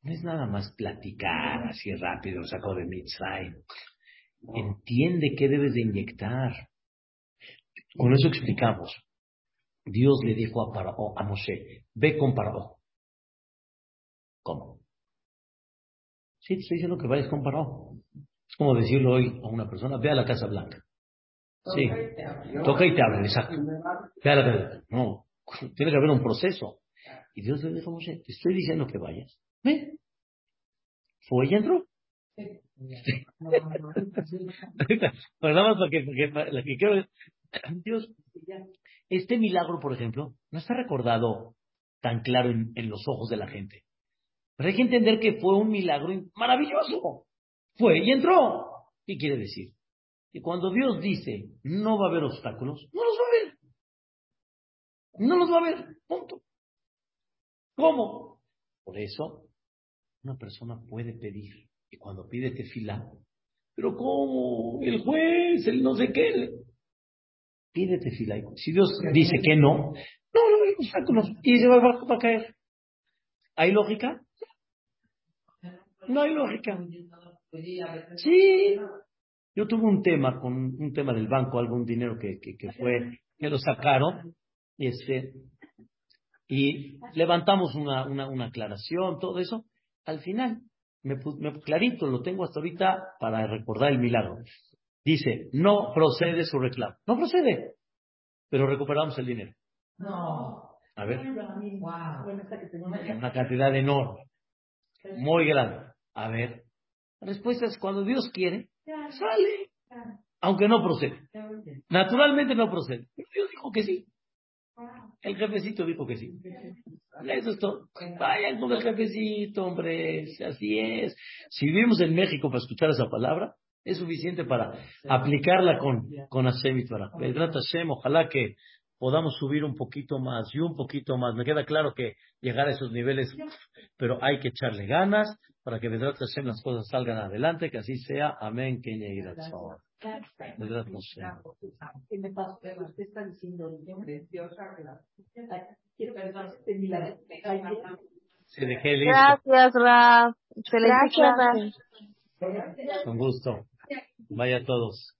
no es nada más platicar así rápido, sacó de Mitzrayim. Entiende qué debes de inyectar. Con eso explicamos. Dios le dijo a, Paró, a Moshe, ve con Paró. ¿Cómo? Sí, te estoy diciendo que vayas con Paró. Es como decirlo hoy a una persona, ve a la Casa Blanca. Sí, toca y te abre, exacto. Ve a la Casa No, tiene que haber un proceso. Y Dios le dijo a Moshe, te estoy diciendo que vayas. Ve. ¿Fue y entró? Pues nada más porque, porque que quiero Dios, este milagro, por ejemplo, no está recordado tan claro en, en, los ojos de la gente. Pero hay que entender que fue un milagro maravilloso. Fue y entró. ¿Qué quiere decir? Que cuando Dios dice no va a haber obstáculos, no los va a haber. No los va a haber. Punto. ¿Cómo? Por eso, una persona puede pedir y cuando pide tefila, pero ¿cómo? El juez, el no sé qué. Pide tefila. Si Dios dice que no, no, no obstáculos. Y se va, va a caer. ¿Hay lógica? No hay lógica. Sí. Yo tuve un tema con un tema del banco, algún dinero que, que, que fue, que lo sacaron, y este, y levantamos una, una, una aclaración, todo eso. Al final, me, me, clarito, lo tengo hasta ahorita para recordar el milagro. Dice, no procede su reclamo. No procede, pero recuperamos el dinero. No. A ver. Una cantidad enorme. Muy grande. A ver. La respuesta es cuando Dios quiere, sale. Aunque no procede. Naturalmente no procede. Pero Dios dijo que sí. El jefecito dijo que sí. Eso es todo. Vayan con el jefecito, hombre. Así es. Si vivimos en México para escuchar esa palabra, es suficiente para aplicarla con, con Hashem y Torah. Hashem, ojalá que podamos subir un poquito más y un poquito más. Me queda claro que llegar a esos niveles, pero hay que echarle ganas para que Vedrat Hashem las cosas salgan adelante, que así sea. Amén. Que Vedrat Hashem. Se dejé listo. Gracias, Raf. Gracias, Con gusto. Vaya a todos.